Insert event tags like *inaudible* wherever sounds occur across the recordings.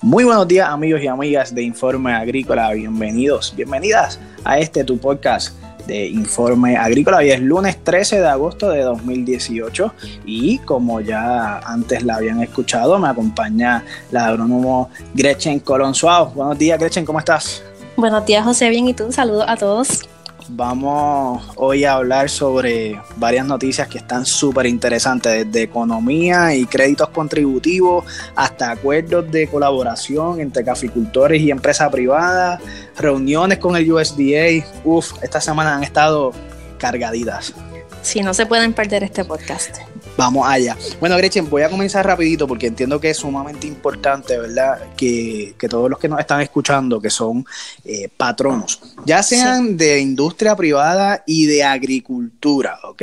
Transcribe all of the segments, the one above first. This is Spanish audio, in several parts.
Muy buenos días amigos y amigas de Informe Agrícola, bienvenidos, bienvenidas a este tu podcast de Informe Agrícola. Hoy es lunes 13 de agosto de 2018 y como ya antes la habían escuchado, me acompaña la agrónomo Gretchen Colón Buenos días Gretchen, ¿cómo estás? Buenos días José, bien y tú, un saludo a todos. Vamos hoy a hablar sobre varias noticias que están súper interesantes, desde economía y créditos contributivos hasta acuerdos de colaboración entre caficultores y empresas privadas, reuniones con el USDA. Uf, esta semana han estado cargaditas. Sí, no se pueden perder este podcast. Vamos allá. Bueno, Gretchen, voy a comenzar rapidito porque entiendo que es sumamente importante, ¿verdad? Que, todos los que nos están escuchando, que son eh, patronos, ya sean de industria privada y de agricultura, ¿ok?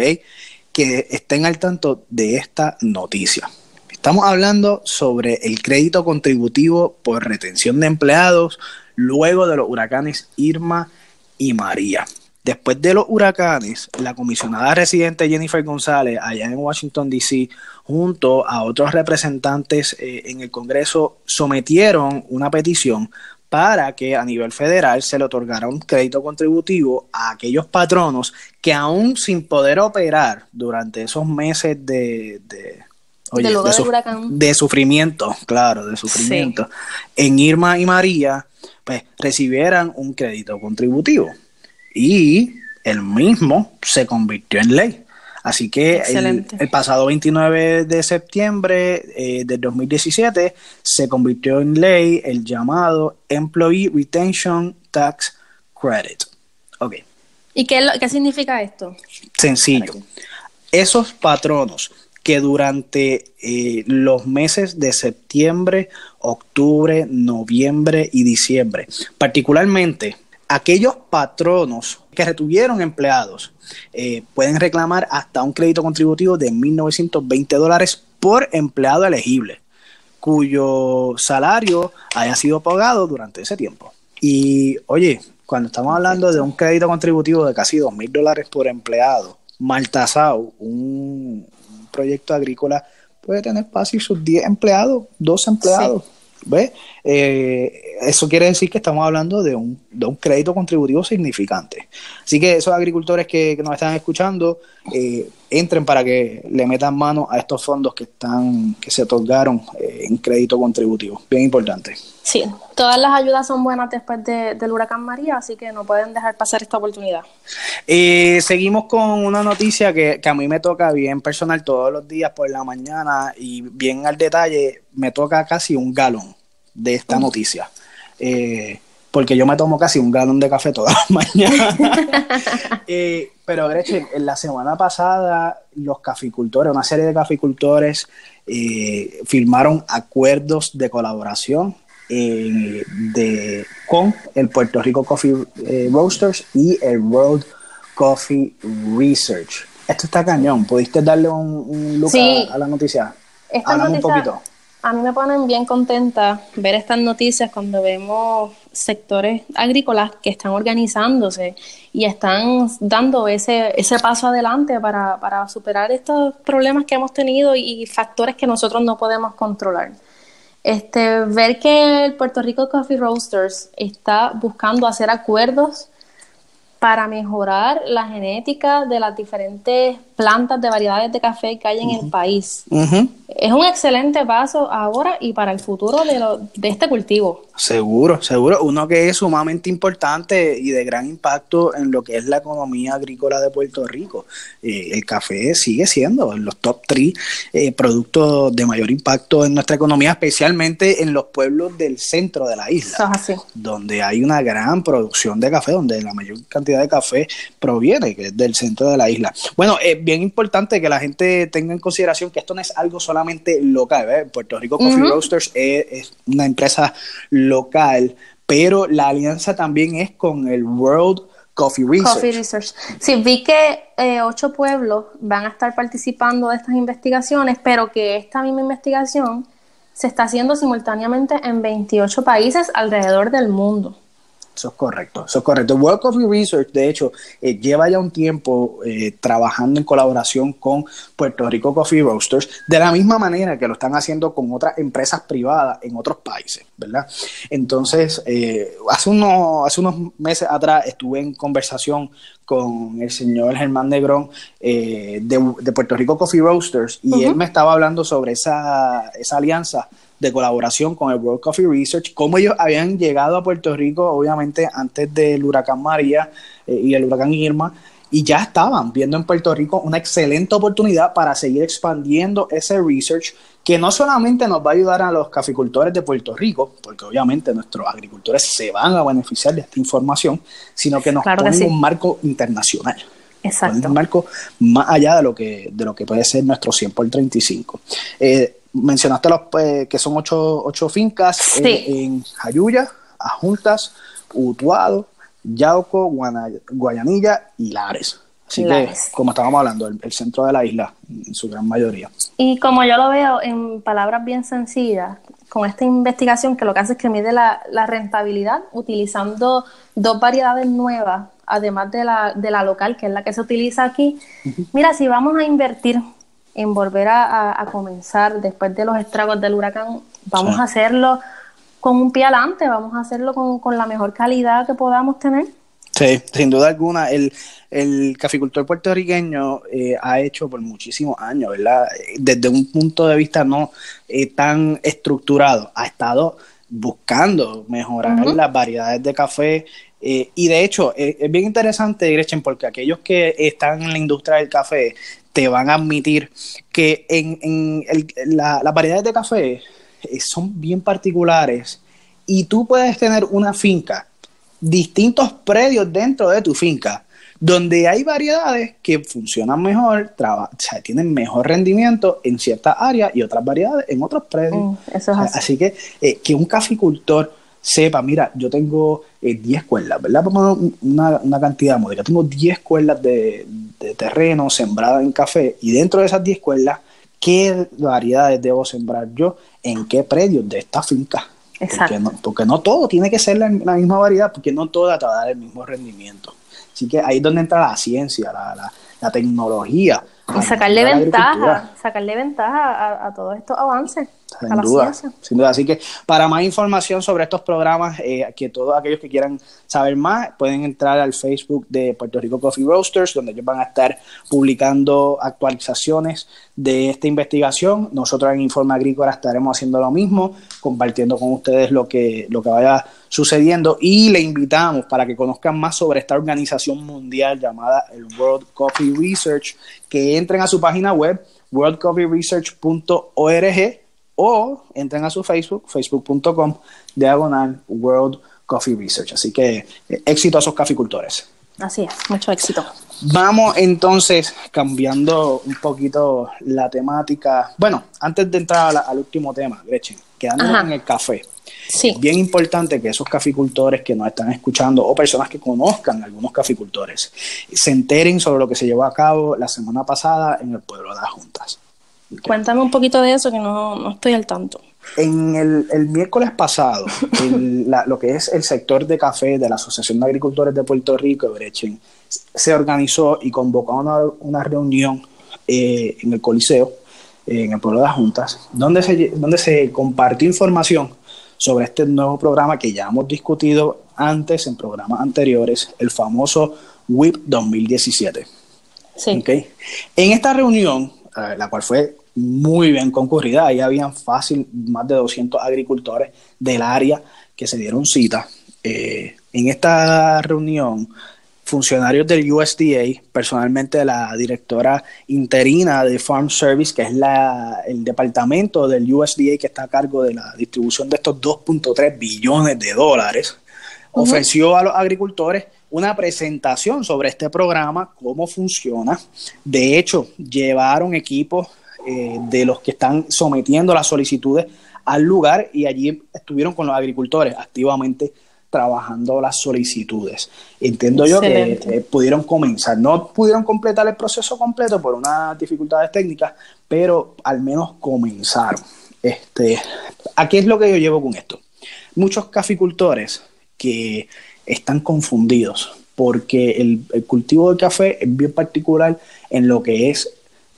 Que estén al tanto de esta noticia. Estamos hablando sobre el crédito contributivo por retención de empleados luego de los huracanes Irma y María. Después de los huracanes, la comisionada residente Jennifer González, allá en Washington, D.C., junto a otros representantes eh, en el Congreso, sometieron una petición para que a nivel federal se le otorgara un crédito contributivo a aquellos patronos que aún sin poder operar durante esos meses de, de de, sufrimiento, claro, de sufrimiento, en Irma y María, pues recibieran un crédito contributivo y el mismo se convirtió en ley. Así que el, pasado 29 de septiembre eh, del 2017 se convirtió en ley el llamado Employee Retention Tax Credit. Ok. ¿Y qué, qué significa esto? Sencillo. Esos patronos que durante eh, los meses de septiembre, octubre, noviembre y diciembre, particularmente aquellos patronos que retuvieron empleados eh, pueden reclamar hasta un crédito contributivo de 1.920 dólares por empleado elegible, cuyo salario haya sido pagado durante ese tiempo. Y oye, cuando estamos hablando de un crédito contributivo de casi 2.000 dólares por empleado, Maltasao, un, proyecto agrícola, puede tener fácil sus 10 empleados, 12 empleados. ¿Ves? Eh, eso quiere decir que estamos hablando de un, de un crédito contributivo significante. Así que esos agricultores que, nos están escuchando, eh, entren para que le metan mano a estos fondos que están que se otorgaron eh, en crédito contributivo. Bien importante. Sí, todas las ayudas son buenas después del huracán María, así que no pueden dejar pasar esta oportunidad. seguimos con una noticia que, que a mí me toca bien personal todos los días por la mañana y bien al detalle, me toca casi un galón de esta noticia. Eh, porque yo me tomo casi un galón de café todas las *laughs* mañanas. *laughs* Eh, pero, Gretchen, en la semana pasada, los caficultores, una serie de caficultores, eh, firmaron acuerdos de colaboración de, con el Puerto Rico Coffee Roasters y el World Coffee Research. Esto está cañón. ¿Pudiste darle un, look a, la noticia? Háblame un poquito a mí me ponen bien contenta ver estas noticias cuando vemos sectores agrícolas que están organizándose y están dando ese, ese paso adelante para, para superar estos problemas que hemos tenido y factores que nosotros no podemos controlar. Este, ver que el Puerto Rico Coffee Roasters está buscando hacer acuerdos para mejorar la genética de las diferentes plantas de variedades de café que hay en el país. Es un excelente paso ahora y para el futuro de, de este cultivo. Seguro, seguro. Uno que es sumamente importante y de gran impacto en lo que es la economía agrícola de Puerto Rico. Eh, el café sigue siendo en los top 3 eh, productos de mayor impacto en nuestra economía, especialmente en los pueblos del centro de la isla, donde hay una gran producción de café, donde la mayor cantidad de café proviene, que es del centro de la isla. Bueno, es bien importante que la gente tenga en consideración que esto no es algo solamente local. ¿eh? Puerto Rico Coffee Roasters es, una empresa local, pero la alianza también es con el World Coffee Research. Sí, vi que eh, ocho pueblos van a estar participando de estas investigaciones, pero que esta misma investigación se está haciendo simultáneamente en 28 países alrededor del mundo. Eso es correcto, eso es correcto. World Coffee Research, de hecho, eh, lleva ya un tiempo eh, trabajando en colaboración con Puerto Rico Coffee Roasters, de la misma manera que lo están haciendo con otras empresas privadas en otros países, ¿verdad? Entonces, eh, hace, unos, hace unos meses atrás estuve en conversación con el señor Germán Negrón de, de, Puerto Rico Coffee Roasters y él me estaba hablando sobre esa, esa alianza de colaboración con el World Coffee Research, cómo ellos habían llegado a Puerto Rico, obviamente antes del huracán María eh, y el huracán Irma, y ya estaban viendo en Puerto Rico una excelente oportunidad para seguir expandiendo ese research que no solamente nos va a ayudar a los caficultores de Puerto Rico, porque obviamente nuestros agricultores se van a beneficiar de esta información, sino que nos pone un marco internacional. Exacto. Un marco más allá de lo que, de lo que puede ser nuestro 100 por 35. Eh, mencionaste los, eh, que son ocho, ocho fincas eh, en Jayuya, Ajuntas, Utuado, Yauco, Guayanilla y Lares. Así que, como estábamos hablando, el, centro de la isla, en su gran mayoría. Y como yo lo veo en palabras bien sencillas, con esta investigación que lo que hace es que mide la, rentabilidad utilizando dos variedades nuevas, además de la, de la local, que es la que se utiliza aquí. Mira, si vamos a invertir en volver a, comenzar después de los estragos del huracán, vamos a hacerlo con un pie adelante, vamos a hacerlo con, la mejor calidad que podamos tener. Sí, sin duda alguna, el, el caficultor puertorriqueño eh, ha hecho por muchísimos años, ¿verdad? Desde un punto de vista no eh, tan estructurado, ha estado buscando mejorar las variedades de café. Eh, y de hecho, es bien interesante, Gretchen, porque aquellos que están en la industria del café te van a admitir que en, en la, las variedades de café eh, son bien particulares y tú puedes tener una finca, distintos predios dentro de tu finca, donde hay variedades que funcionan mejor, o sea, tienen mejor rendimiento en ciertas áreas y otras variedades en otros predios. Mm, así. que eh, que un caficultor sepa, mira, yo tengo 10 eh, cuerdas, ¿verdad? Vamos una, una cantidad módica. Tengo 10 cuerdas de, terreno sembrada en café y dentro de esas 10 cuerdas, ¿qué variedades debo sembrar yo en qué predios de esta finca? Exacto. Porque no, todo tiene que ser la, misma variedad, porque no toda te va a dar el mismo rendimiento. Así que ahí es donde entra la ciencia, la, la, la tecnología. Y sacarle ventaja, sacarle ventaja a, a todos estos avances. Sin duda, sin duda. Así que para más información sobre estos programas, eh, que todos aquellos que quieran saber más, pueden entrar al Facebook de Puerto Rico Coffee Roasters, donde ellos van a estar publicando actualizaciones de esta investigación. Nosotros en Informe Agrícola estaremos haciendo lo mismo, compartiendo con ustedes lo que, lo que vaya sucediendo y le invitamos para que conozcan más sobre esta organización mundial llamada el World Coffee Research, que entren a su página web worldcoffeeresearch.org o entren a su Facebook, facebook.com, diagonal World Coffee Research. Así que eh, éxito a esos caficultores. Así es, mucho éxito. Vamos entonces cambiando un poquito la temática. Bueno, antes de entrar al último tema, Gretchen, quedándonos en el café. Sí. Bien importante que esos caficultores que nos están escuchando o personas que conozcan algunos caficultores se enteren sobre lo que se llevó a cabo la semana pasada en el pueblo de las Juntas. Cuéntame un poquito de eso que no, estoy al tanto. En el, miércoles pasado, *laughs* lo que es el sector de café de la Asociación de Agricultores de Puerto Rico, Brechen, se organizó y convocó una, una reunión eh, en el Coliseo, en el pueblo de las Juntas, donde se, donde se compartió información sobre este nuevo programa que ya hemos discutido antes en programas anteriores, el famoso WIP 2017. Sí. En esta reunión, eh, la cual fue muy bien concurrida. Ahí habían fácil más de 200 agricultores del área que se dieron cita. Eh, en esta reunión, funcionarios del USDA, personalmente la directora interina de Farm Service, que es la, el departamento del USDA que está a cargo de la distribución de estos 2.3 billones de dólares, ofreció a los agricultores una presentación sobre este programa, cómo funciona. De hecho, llevaron equipos eh, de los que están sometiendo las solicitudes al lugar y allí estuvieron con los agricultores activamente trabajando las solicitudes. Entiendo yo que eh, pudieron comenzar, no pudieron completar el proceso completo por unas dificultades técnicas, pero al menos comenzaron. Este, ¿A qué es lo que yo llevo con esto? Muchos caficultores que están confundidos porque el, cultivo de café es bien particular en lo que es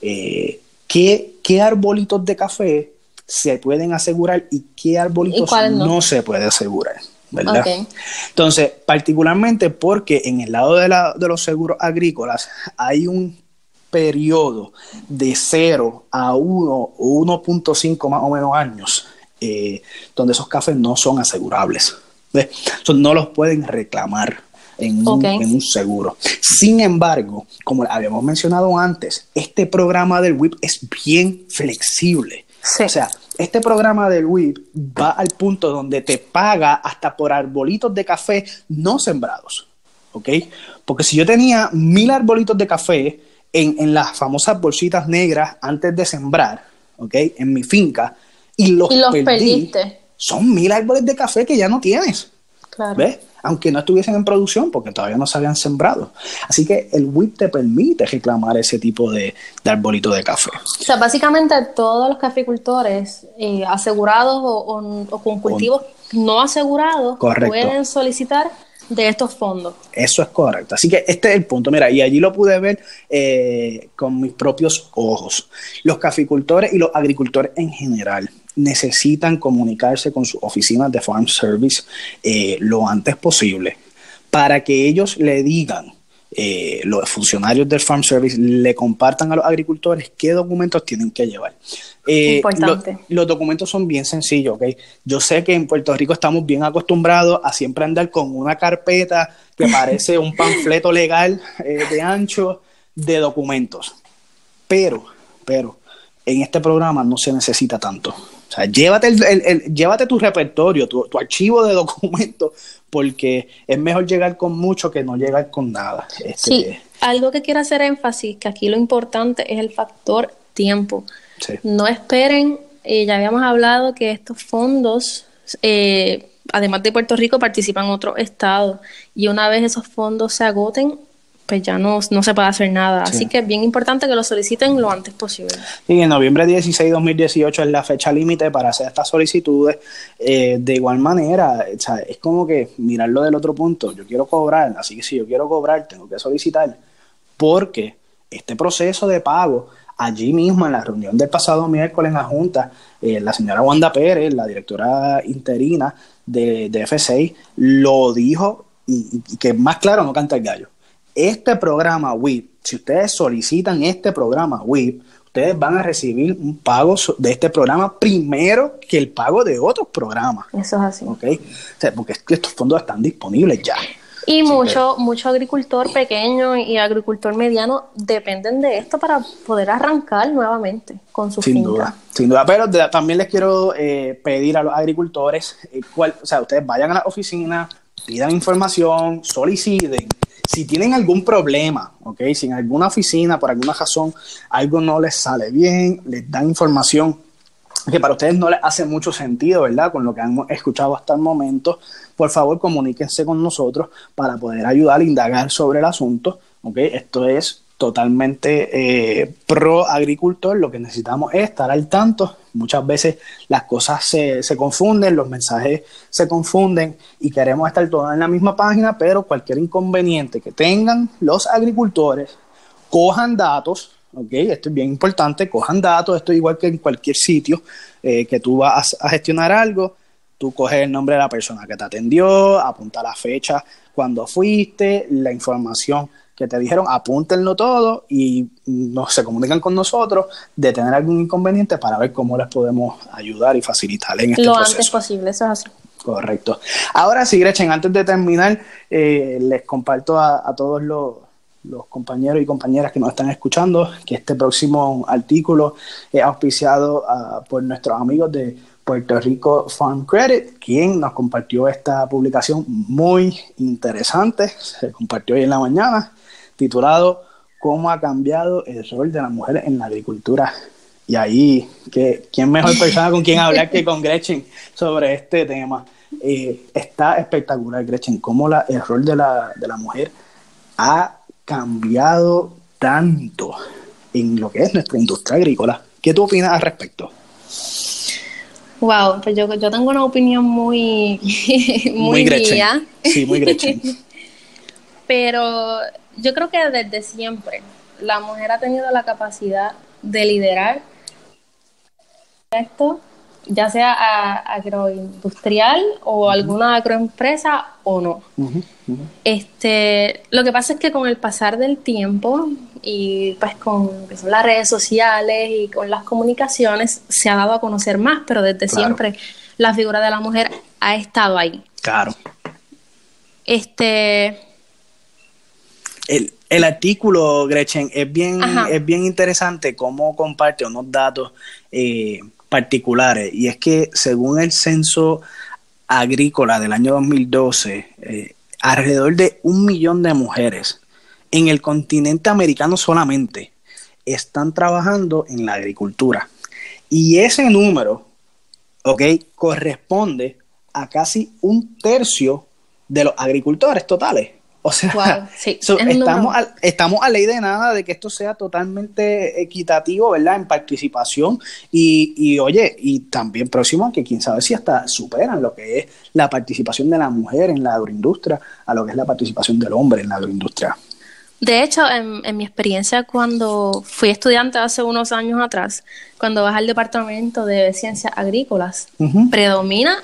eh, qué, qué arbolitos de café se pueden asegurar y qué arbolitos no? se puede asegurar. ¿verdad? Entonces, particularmente porque en el lado de, la, de los seguros agrícolas hay un periodo de 0 a 1 o 1.5 más o menos años, eh, donde esos cafés no son asegurables. no los pueden reclamar en, un, seguro. Sin embargo, como habíamos mencionado antes, este programa del WIP es bien flexible. O sea, este programa del WIP va al punto donde te paga hasta por arbolitos de café no sembrados. ¿Ok? Porque si yo tenía mil arbolitos de café en, las famosas bolsitas negras antes de sembrar, ¿ok? En mi finca, y los, perdiste. Son mil árboles de café que ya no tienes. Claro. ¿Ves? Aunque no estuviesen en producción porque todavía no se habían sembrado. Así que el WIP te permite reclamar ese tipo de, de arbolito de café. O sea, básicamente todos los caficultores eh, asegurados o, con cultivos no asegurados pueden solicitar de estos fondos. Eso es correcto. Así que este es el punto. Mira, y allí lo pude ver eh, con mis propios ojos. Los caficultores y los agricultores en general necesitan comunicarse con sus oficinas de Farm Service eh, lo antes posible para que ellos le digan eh, los funcionarios del Farm Service le compartan a los agricultores qué documentos tienen que llevar. Eh, Importante. los documentos son bien sencillos, ¿ok? Yo sé que en Puerto Rico estamos bien acostumbrados a siempre andar con una carpeta que *laughs* parece un panfleto legal eh, de ancho de documentos. Pero, pero, en este programa no se necesita tanto. O sea, llévate, el, llévate tu repertorio, tu, archivo de documentos, porque es mejor llegar con mucho que no llegar con nada. Este, sí, algo que quiero hacer énfasis, que aquí lo importante es el factor tiempo. No esperen, eh, ya habíamos hablado que estos fondos, eh, además de Puerto Rico, participan otros estados y una vez esos fondos se agoten, pues ya no, no se puede hacer nada. Así que es bien importante que lo soliciten lo antes posible. Y en noviembre 16 de 2018 es la fecha límite para hacer estas solicitudes. Eh, de igual manera, es como que mirarlo del otro punto. Yo quiero cobrar, así que si yo quiero cobrar, tengo que solicitar. Porque este proceso de pago, allí mismo en la reunión del pasado miércoles en la Junta, eh, la señora Wanda Pérez, la directora interina de, de F6, lo dijo y, y que más claro no canta el gallo este programa WIP, si ustedes solicitan este programa WIP, ustedes van a recibir un pago de este programa primero que el pago de otros programas. Eso es así. ¿Ok? O sea, porque estos fondos están disponibles ya. Y mucho, mucho agricultor pequeño y agricultor mediano dependen de esto para poder arrancar nuevamente con su Sin duda, sin duda. Pero también les quiero eh, pedir a los agricultores, eh, o sea, ustedes vayan a la oficina, pidan información, soliciten si tienen algún problema, ¿ok? Si en alguna oficina, por alguna razón, algo no les sale bien, les dan información que para ustedes no les hace mucho sentido, ¿verdad? Con lo que han escuchado hasta el momento, por favor comuníquense con nosotros para poder ayudar a indagar sobre el asunto, ¿ok? Esto es totalmente eh, pro agricultor, lo que necesitamos es estar al tanto. Muchas veces las cosas se, se, confunden, los mensajes se confunden y queremos estar todos en la misma página, pero cualquier inconveniente que tengan los agricultores, cojan datos, ¿ok? Esto es bien importante, cojan datos, esto es igual que en cualquier sitio eh, que tú vas a gestionar algo, tú coges el nombre de la persona que te atendió, apunta la fecha cuando fuiste, la información que te dijeron apúntenlo todo y no, se comunican con nosotros de tener algún inconveniente para ver cómo les podemos ayudar y facilitar en este Lo antes posible, eso es así. Correcto. Ahora sí, Gretchen, antes de terminar, eh, les comparto a, todos los, compañeros y compañeras que nos están escuchando que este próximo artículo es auspiciado ah, por nuestros amigos de Puerto Rico Farm Credit, quien nos compartió esta publicación muy interesante, se compartió hoy en la mañana, titulado ¿Cómo ha cambiado el rol de la mujer en la agricultura? Y ahí, ¿qué, ¿quién mejor persona con quien hablar que con Gretchen sobre este tema? Eh, está espectacular, Gretchen, cómo la, el rol de la, de la mujer ha cambiado tanto en lo que es nuestra industria agrícola. ¿Qué tú opinas al respecto? Wow, pues yo, yo tengo una opinión muy, *laughs* muy, muy Sí, muy Gretchen. *laughs* Pero yo creo que desde siempre la mujer ha tenido la capacidad de liderar esto, ya sea agroindustrial o alguna agroempresa o no. Este, lo que pasa es que con el pasar del tiempo y pues con las redes sociales y con las comunicaciones se ha dado a conocer más, pero desde siempre la figura de la mujer ha estado ahí. Claro. Este. El, artículo, Gretchen, es bien, es bien interesante cómo comparte unos datos eh, particulares. Y es que según el censo agrícola del año 2012, eh, alrededor de un millón de mujeres en el continente americano solamente están trabajando en la agricultura. Y ese número, ¿ok? Corresponde a casi un tercio de los agricultores totales. O sea, *laughs* estamos, a, estamos a ley de nada de que esto sea totalmente equitativo, ¿verdad? En participación y, y oye, y también próximo a que quién sabe si hasta superan lo que es la participación de la mujer en la agroindustria a lo que es la participación del hombre en la agroindustria. De hecho, en, mi experiencia cuando fui estudiante hace unos años atrás, cuando vas al departamento de ciencias agrícolas, predomina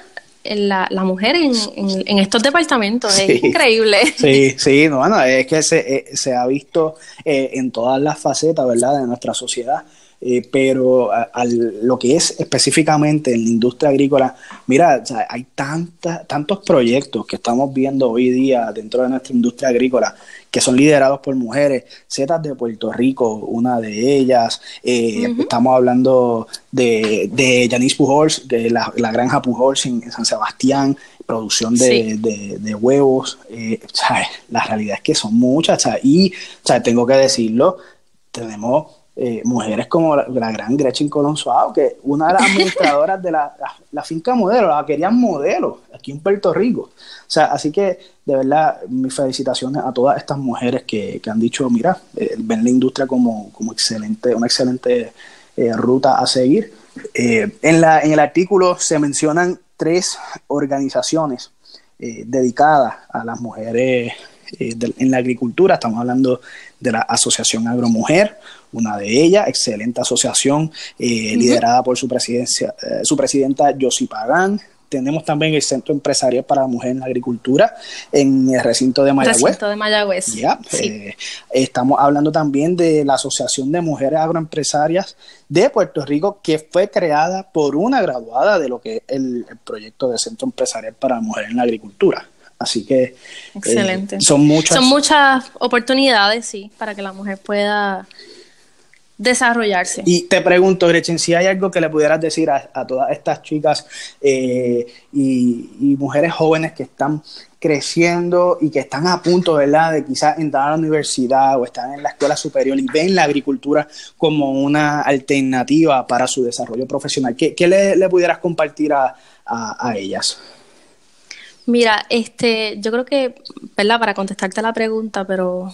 la, la mujer en, en, estos departamentos. Es increíble. Sí, *laughs* sí, no, bueno, es que se, eh, se ha visto eh, en todas las facetas, ¿verdad?, de nuestra sociedad. Eh, pero lo que es específicamente en la industria agrícola, mira, hay tanta, tantos proyectos que estamos viendo hoy día dentro de nuestra industria agrícola que son liderados por mujeres, Zetas de Puerto Rico, una de ellas, eh, estamos hablando de, de Janice Pujols, de la, granja Pujols en San Sebastián, producción de, huevos, eh, la realidad es que son muchas, y tengo que decirlo, tenemos eh, mujeres como la, gran Gretchen Colón que una de las administradoras de la, finca modelo, la querían modelo aquí en Puerto Rico. O sea, así que de verdad, mis felicitaciones a todas estas mujeres que, han dicho, mira, eh, ven la industria como, como excelente, una excelente eh, ruta a seguir. en, la, en el artículo se mencionan tres organizaciones dedicadas a las mujeres en la agricultura. Estamos hablando de la Asociación Agromujer, una de ellas, excelente asociación eh, liderada por su, presidencia, eh, su presidenta Josie Pagán. Tenemos también el Centro Empresarial para la Mujer en la Agricultura en el recinto de Mayagüez. Recinto de Mayagüez. Eh, estamos hablando también de la Asociación de Mujeres Agroempresarias de Puerto Rico, que fue creada por una graduada de lo que es el, proyecto de Centro Empresarial para la Mujer en la Agricultura. Así que Excelente. son muchas. Son muchas oportunidades, sí, para que la mujer pueda desarrollarse. Y te pregunto, Gretchen, si hay algo que le pudieras decir a, todas estas chicas eh, y, mujeres jóvenes que están creciendo y que están a punto, ¿verdad?, de quizás entrar a la universidad o están en la escuela superior y ven la agricultura como una alternativa para su desarrollo profesional. ¿Qué, le, pudieras compartir a, ellas? Mira, este, yo creo que, ¿verdad? Para contestarte la pregunta, pero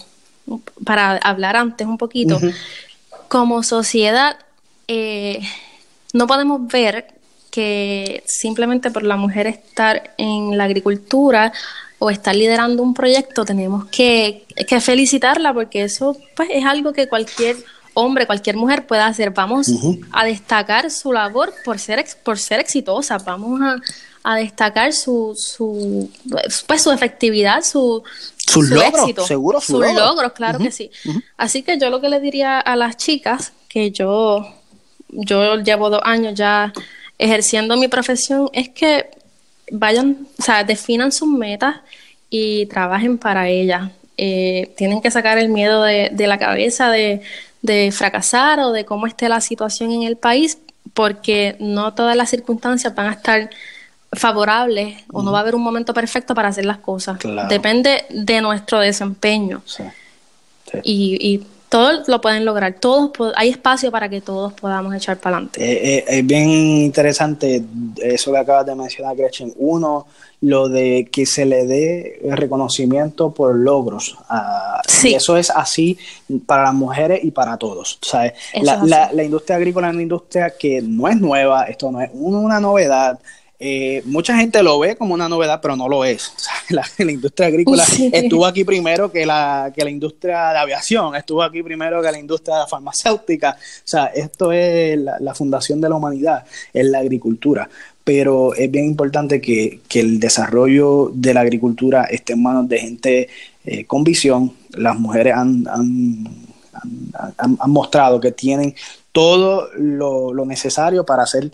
para hablar antes un poquito, como sociedad eh, no podemos ver que simplemente por la mujer estar en la agricultura o estar liderando un proyecto tenemos que, felicitarla porque eso pues, es algo que cualquier hombre, cualquier mujer puede hacer. Vamos a destacar su labor por ser, por ser exitosa, vamos a, destacar su, su, pues, su efectividad, su, sus logros, seguro sus logros. claro que sí. Así que yo lo que le diría a las chicas, que yo, yo llevo dos años ya ejerciendo mi profesión, es que vayan, o sea, definan sus metas y trabajen para ellas. Eh, tienen que sacar el miedo de, de la cabeza de, de fracasar o de cómo esté la situación en el país, porque no todas las circunstancias van a estar favorable o no va a haber un momento perfecto para hacer las cosas. Depende de nuestro desempeño. Y, todos lo pueden lograr, todos hay espacio para que todos podamos echar para adelante. Eh, eh, es bien interesante eso que acabas de mencionar, Gretchen. Uno, lo de que se le dé reconocimiento por logros. Y eso es así para las mujeres y para todos. La, la, industria agrícola es una industria que no es nueva, esto no es una novedad. Eh, mucha gente lo ve como una novedad, pero no lo es. *laughs* la, industria agrícola estuvo aquí primero que la, que la industria de aviación, estuvo aquí primero que la industria farmacéutica. O sea, esto es la, fundación de la humanidad, es la agricultura. Pero es bien importante que, el desarrollo de la agricultura esté en manos de gente eh, con visión. Las mujeres han, han, mostrado que tienen todo lo, lo necesario para hacer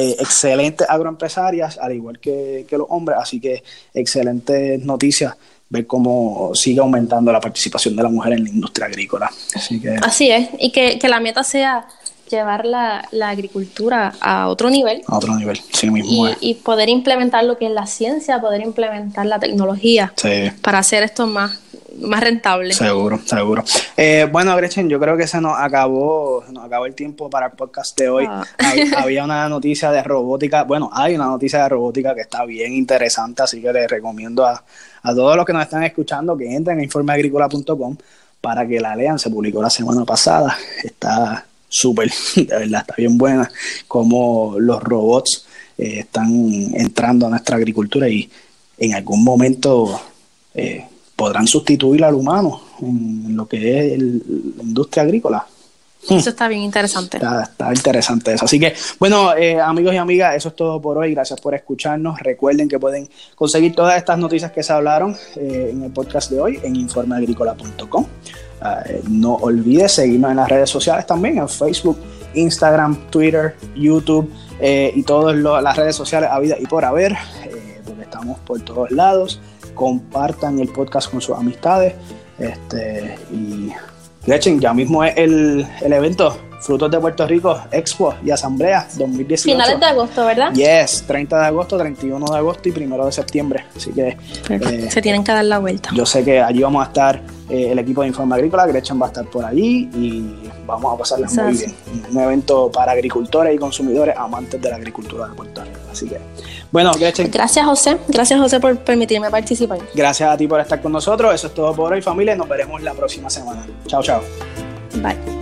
eh, excelentes agroempresarias, al igual que, los hombres, así que excelentes noticias ver cómo sigue aumentando la participación de la mujer en la industria agrícola. Así, que, así es, y que, la meta sea llevar la, agricultura a otro nivel. A otro nivel, sí mismo. Y, y, poder implementar lo que es la ciencia, poder implementar la tecnología para hacer esto más más rentable. Seguro, seguro. Eh, bueno, Gretchen, yo creo que se nos acabó, nos acabó el tiempo para el podcast de hoy. Ah. *laughs* Había una noticia de robótica, bueno, hay una noticia de robótica que está bien interesante, así que les recomiendo a, todos los que nos están escuchando que entren a informeagricola.com para que la lean. Se publicó la semana pasada, está súper, *laughs* de verdad, está bien buena, como los robots eh, están entrando a nuestra agricultura y en algún momento... Eh, podrán sustituir al humano en lo que es la industria agrícola. Eso está bien interesante. Está, interesante eso. Así que, bueno, eh, amigos y amigas, eso es todo por hoy. Gracias por escucharnos. Recuerden que pueden conseguir todas estas noticias que se hablaron eh, en el podcast de hoy en informeagrícola.com. Ah, eh, no olvides seguirnos en las redes sociales también, en Facebook, Instagram, Twitter, YouTube y todas las redes sociales a vida y por haber, porque estamos por todos lados compartan el podcast con sus amistades. Este, y Gretchen, ya mismo es el, el evento Frutos de Puerto Rico, Expo y Asamblea 2018. Finales de agosto, ¿verdad? Yes, 30 de agosto, 31 de agosto y 1 de septiembre. Así que. Eh, Se tienen que dar la vuelta. Yo sé que allí vamos a estar eh, el equipo de Informe Agrícola, Gretchen va a estar por allí y vamos a pasarla muy bien. Un evento para agricultores y consumidores amantes de la agricultura de Puerto Rico. Así que. Bueno, Gretchen. Gracias, José. Gracias, José, por permitirme participar. Gracias a ti por estar con nosotros. Eso es todo por hoy, familia. Nos veremos la próxima semana. Chao, chao. Bye.